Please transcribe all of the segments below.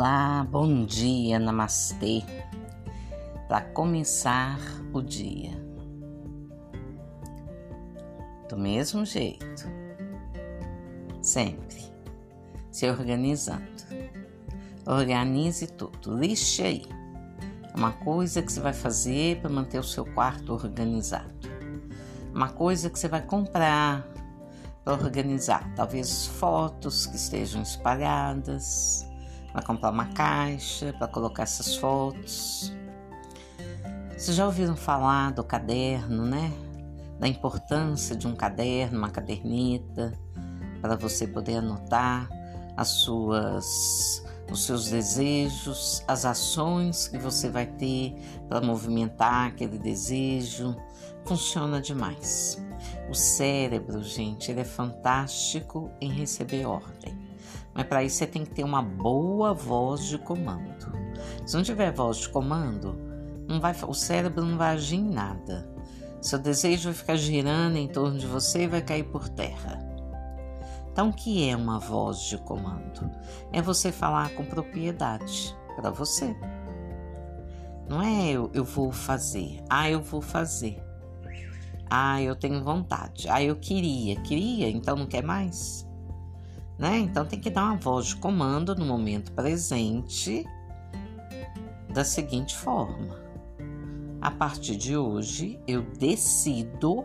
Olá, bom dia, namastê. Para começar o dia. Do mesmo jeito, sempre se organizando. Organize tudo, lixe aí. Uma coisa que você vai fazer para manter o seu quarto organizado. Uma coisa que você vai comprar para organizar, talvez fotos que estejam espalhadas para comprar uma caixa, para colocar essas fotos. Vocês já ouviram falar do caderno, né? Da importância de um caderno, uma caderneta, para você poder anotar as suas os seus desejos, as ações que você vai ter para movimentar aquele desejo. Funciona demais. O cérebro, gente, ele é fantástico em receber ordem. Mas para isso você tem que ter uma boa voz de comando. Se não tiver voz de comando, não vai, o cérebro não vai agir em nada. Seu desejo vai ficar girando em torno de você e vai cair por terra. Então, o que é uma voz de comando? É você falar com propriedade para você. Não é eu, eu vou fazer. Ah, eu vou fazer. Ah, eu tenho vontade. Ah, eu queria. Queria, então não quer mais? Né? Então tem que dar uma voz de comando no momento presente da seguinte forma: a partir de hoje eu decido,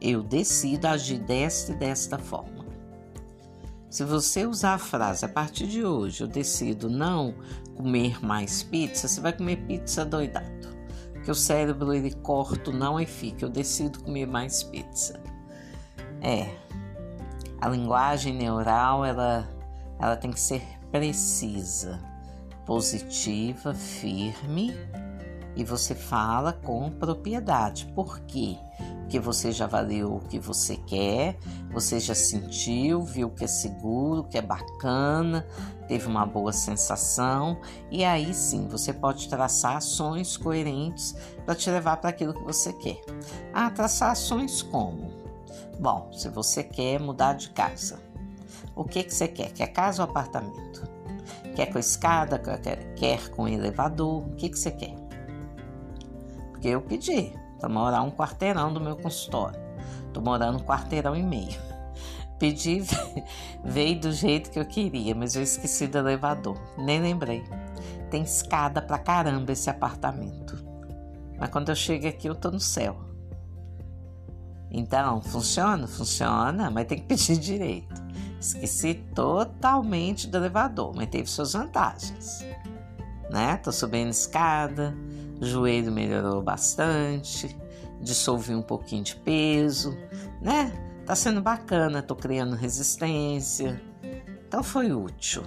eu decido agir desta e desta forma. Se você usar a frase a partir de hoje eu decido não comer mais pizza, você vai comer pizza doidado. Porque o cérebro ele corta não e fica, eu decido comer mais pizza. É, a linguagem neural ela, ela tem que ser precisa, positiva, firme e você fala com propriedade. Por quê? Porque você já valeu o que você quer, você já sentiu, viu que é seguro, que é bacana, teve uma boa sensação e aí sim você pode traçar ações coerentes para te levar para aquilo que você quer. Ah, traçar ações como? Bom, se você quer mudar de casa, o que, que você quer? Quer casa ou apartamento? Quer com escada? Quer, quer com elevador? O que, que você quer? Porque eu pedi para morar um quarteirão do meu consultório. Tô morando um quarteirão e meio. Pedi, veio do jeito que eu queria, mas eu esqueci do elevador. Nem lembrei. Tem escada pra caramba esse apartamento. Mas quando eu chego aqui, eu tô no céu. Então, funciona? Funciona, mas tem que pedir direito. Esqueci totalmente do elevador, mas teve suas vantagens. Né? Tô subindo escada, joelho melhorou bastante, dissolvi um pouquinho de peso, né? Tá sendo bacana, tô criando resistência. Então foi útil.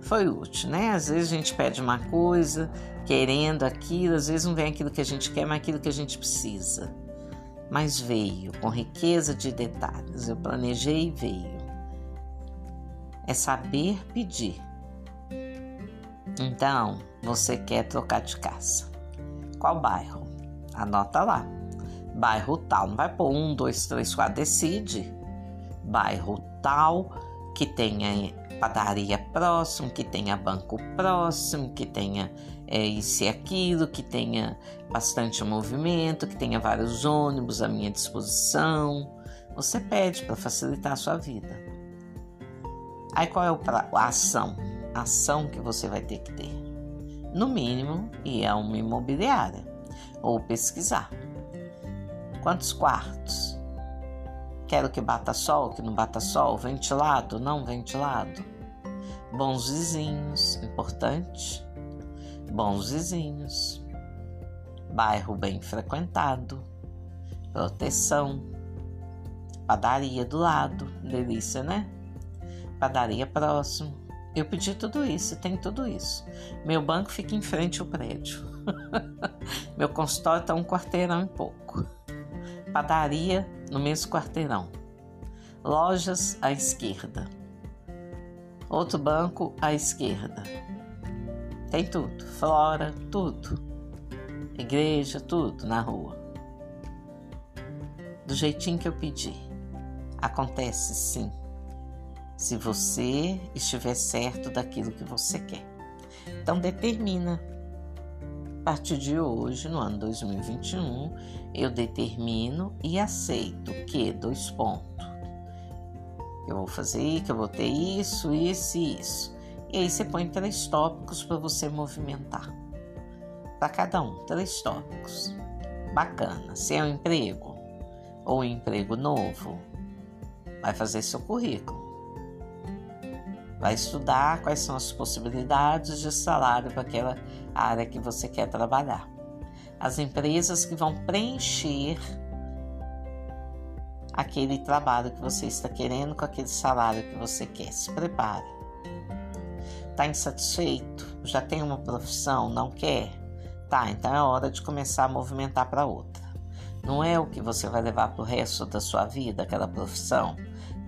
Foi útil, né? Às vezes a gente pede uma coisa, querendo aquilo, às vezes não vem aquilo que a gente quer, mas aquilo que a gente precisa mas veio com riqueza de detalhes. Eu planejei e veio. É saber pedir. Então, você quer trocar de casa. Qual bairro? Anota lá. Bairro tal. Não vai pôr um, dois, três, quatro. Decide. Bairro tal que tenha padaria próximo, que tenha banco próximo, que tenha é, isso e aquilo, que tenha bastante movimento, que tenha vários ônibus à minha disposição. Você pede para facilitar a sua vida. Aí qual é o pra... a ação? A ação que você vai ter que ter. No mínimo, ir a uma imobiliária ou pesquisar. Quantos quartos? Quero que bata sol, que não bata sol, ventilado, não ventilado. Bons vizinhos, importante. Bons vizinhos. Bairro bem frequentado. Proteção. Padaria do lado, delícia, né? Padaria próximo. Eu pedi tudo isso, tem tudo isso. Meu banco fica em frente ao prédio. Meu consultório está um quarteirão e pouco. Padaria no mesmo quarteirão. Lojas à esquerda. Outro banco à esquerda. Tem tudo. Flora, tudo. Igreja, tudo na rua. Do jeitinho que eu pedi. Acontece sim. se você estiver certo daquilo que você quer. Então determina. A partir de hoje, no ano 2021, eu determino e aceito que dois pontos. Eu vou fazer, que eu vou ter isso, isso e isso. E aí você põe três tópicos para você movimentar. Para cada um, três tópicos. Bacana. Se é um emprego ou um emprego novo, vai fazer seu currículo vai estudar quais são as possibilidades de salário para aquela área que você quer trabalhar. As empresas que vão preencher aquele trabalho que você está querendo com aquele salário que você quer. Se prepare. Está insatisfeito? Já tem uma profissão? Não quer? Tá, então é hora de começar a movimentar para outra. Não é o que você vai levar para o resto da sua vida, aquela profissão?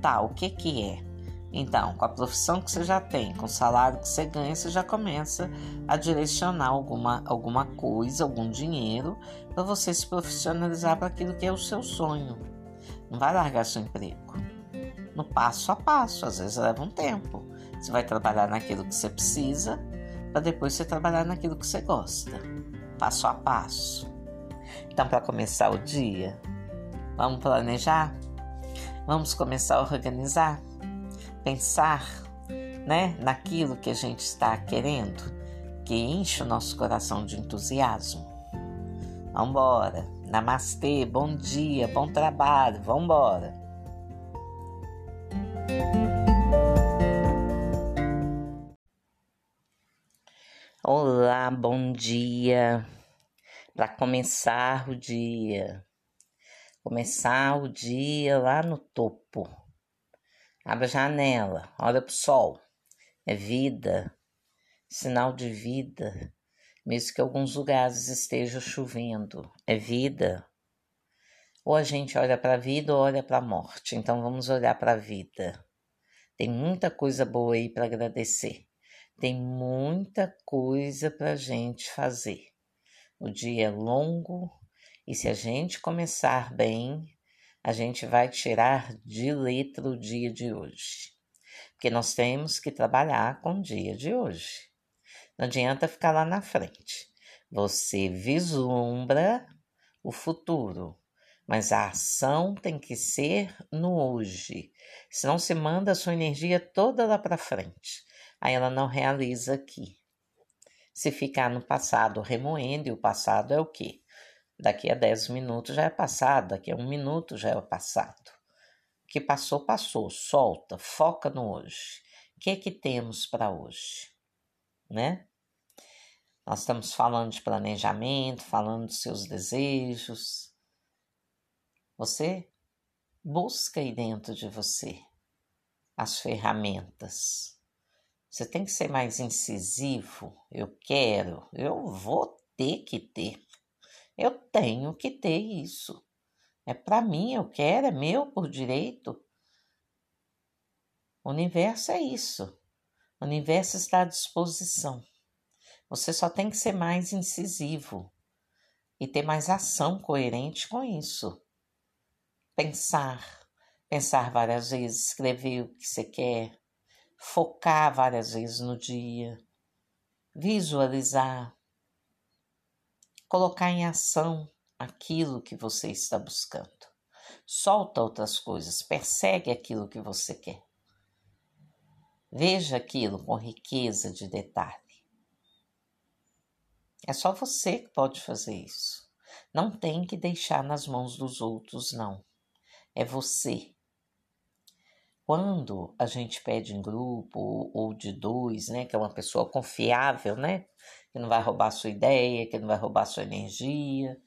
Tá, o que que é? Então, com a profissão que você já tem, com o salário que você ganha, você já começa a direcionar alguma, alguma coisa, algum dinheiro, para você se profissionalizar para aquilo que é o seu sonho. Não vai largar seu emprego. No passo a passo, às vezes leva um tempo. Você vai trabalhar naquilo que você precisa, para depois você trabalhar naquilo que você gosta. Passo a passo. Então, para começar o dia, vamos planejar? Vamos começar a organizar? pensar né, naquilo que a gente está querendo, que enche o nosso coração de entusiasmo. Vambora! Namastê, bom dia, bom trabalho, vambora! Olá, bom dia! Para começar o dia, começar o dia lá no topo Abre a janela, olha para o sol. É vida, sinal de vida, mesmo que alguns lugares esteja chovendo. É vida. Ou a gente olha para a vida ou olha para a morte. Então vamos olhar para a vida. Tem muita coisa boa aí para agradecer. Tem muita coisa para a gente fazer. O dia é longo e se a gente começar bem, a gente vai tirar de letra o dia de hoje. Porque nós temos que trabalhar com o dia de hoje. Não adianta ficar lá na frente. Você vislumbra o futuro, mas a ação tem que ser no hoje. Senão você manda a sua energia toda lá para frente. Aí ela não realiza aqui. Se ficar no passado remoendo, e o passado é o quê? Daqui a 10 minutos já é passado, daqui a um minuto já é passado. O que passou, passou. Solta, foca no hoje. O que é que temos para hoje? Né? Nós estamos falando de planejamento, falando dos seus desejos. Você busca aí dentro de você as ferramentas. Você tem que ser mais incisivo. Eu quero, eu vou ter que ter. Eu tenho que ter isso. É para mim, eu quero, é meu por direito. O universo é isso. O universo está à disposição. Você só tem que ser mais incisivo e ter mais ação coerente com isso. Pensar, pensar várias vezes, escrever o que você quer, focar várias vezes no dia, visualizar, colocar em ação aquilo que você está buscando. Solta outras coisas, persegue aquilo que você quer. Veja aquilo com riqueza de detalhe. É só você que pode fazer isso. Não tem que deixar nas mãos dos outros, não. É você. Quando a gente pede em grupo ou de dois, né, que é uma pessoa confiável, né, que não vai roubar sua ideia, que não vai roubar sua energia.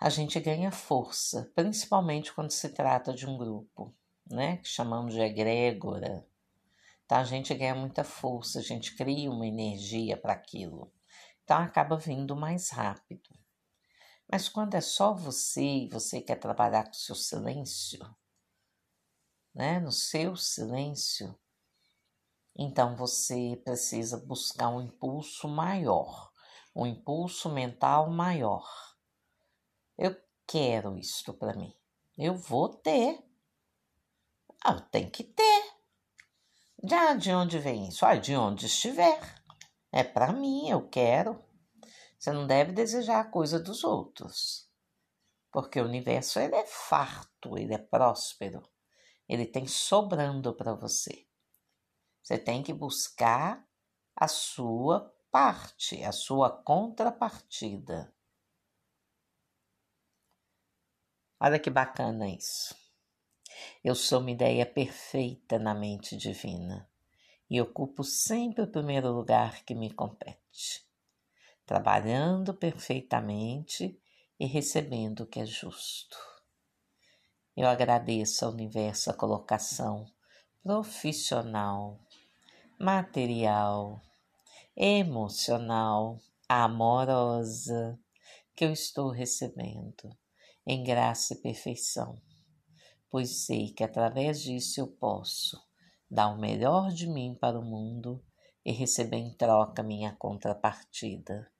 A gente ganha força, principalmente quando se trata de um grupo, né? Que chamamos de egrégora. Então a gente ganha muita força, a gente cria uma energia para aquilo. Então acaba vindo mais rápido. Mas quando é só você e você quer trabalhar com o seu silêncio, né? No seu silêncio, então você precisa buscar um impulso maior, um impulso mental maior. Eu quero isto para mim. Eu vou ter. Ah, tem que ter. Já de onde vem isso? Ah, de onde estiver. É para mim, eu quero. Você não deve desejar a coisa dos outros. Porque o universo ele é farto, ele é próspero. Ele tem sobrando para você. Você tem que buscar a sua parte, a sua contrapartida. Olha que bacana isso. Eu sou uma ideia perfeita na mente divina e ocupo sempre o primeiro lugar que me compete, trabalhando perfeitamente e recebendo o que é justo. Eu agradeço ao universo a colocação profissional, material, emocional, amorosa que eu estou recebendo em graça e perfeição, pois sei que através disso eu posso dar o melhor de mim para o mundo e receber em troca minha contrapartida.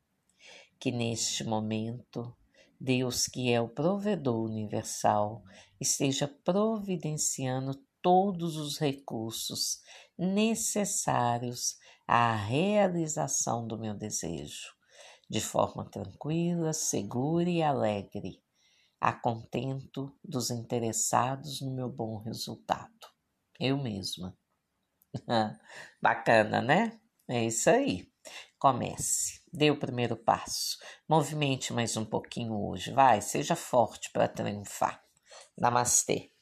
Que neste momento Deus, que é o provedor universal, esteja providenciando todos os recursos necessários à realização do meu desejo, de forma tranquila, segura e alegre, a contento dos interessados no meu bom resultado. Eu mesma. Bacana, né? É isso aí. Comece, dê o primeiro passo, movimente mais um pouquinho hoje, vai, seja forte para triunfar. Namastê.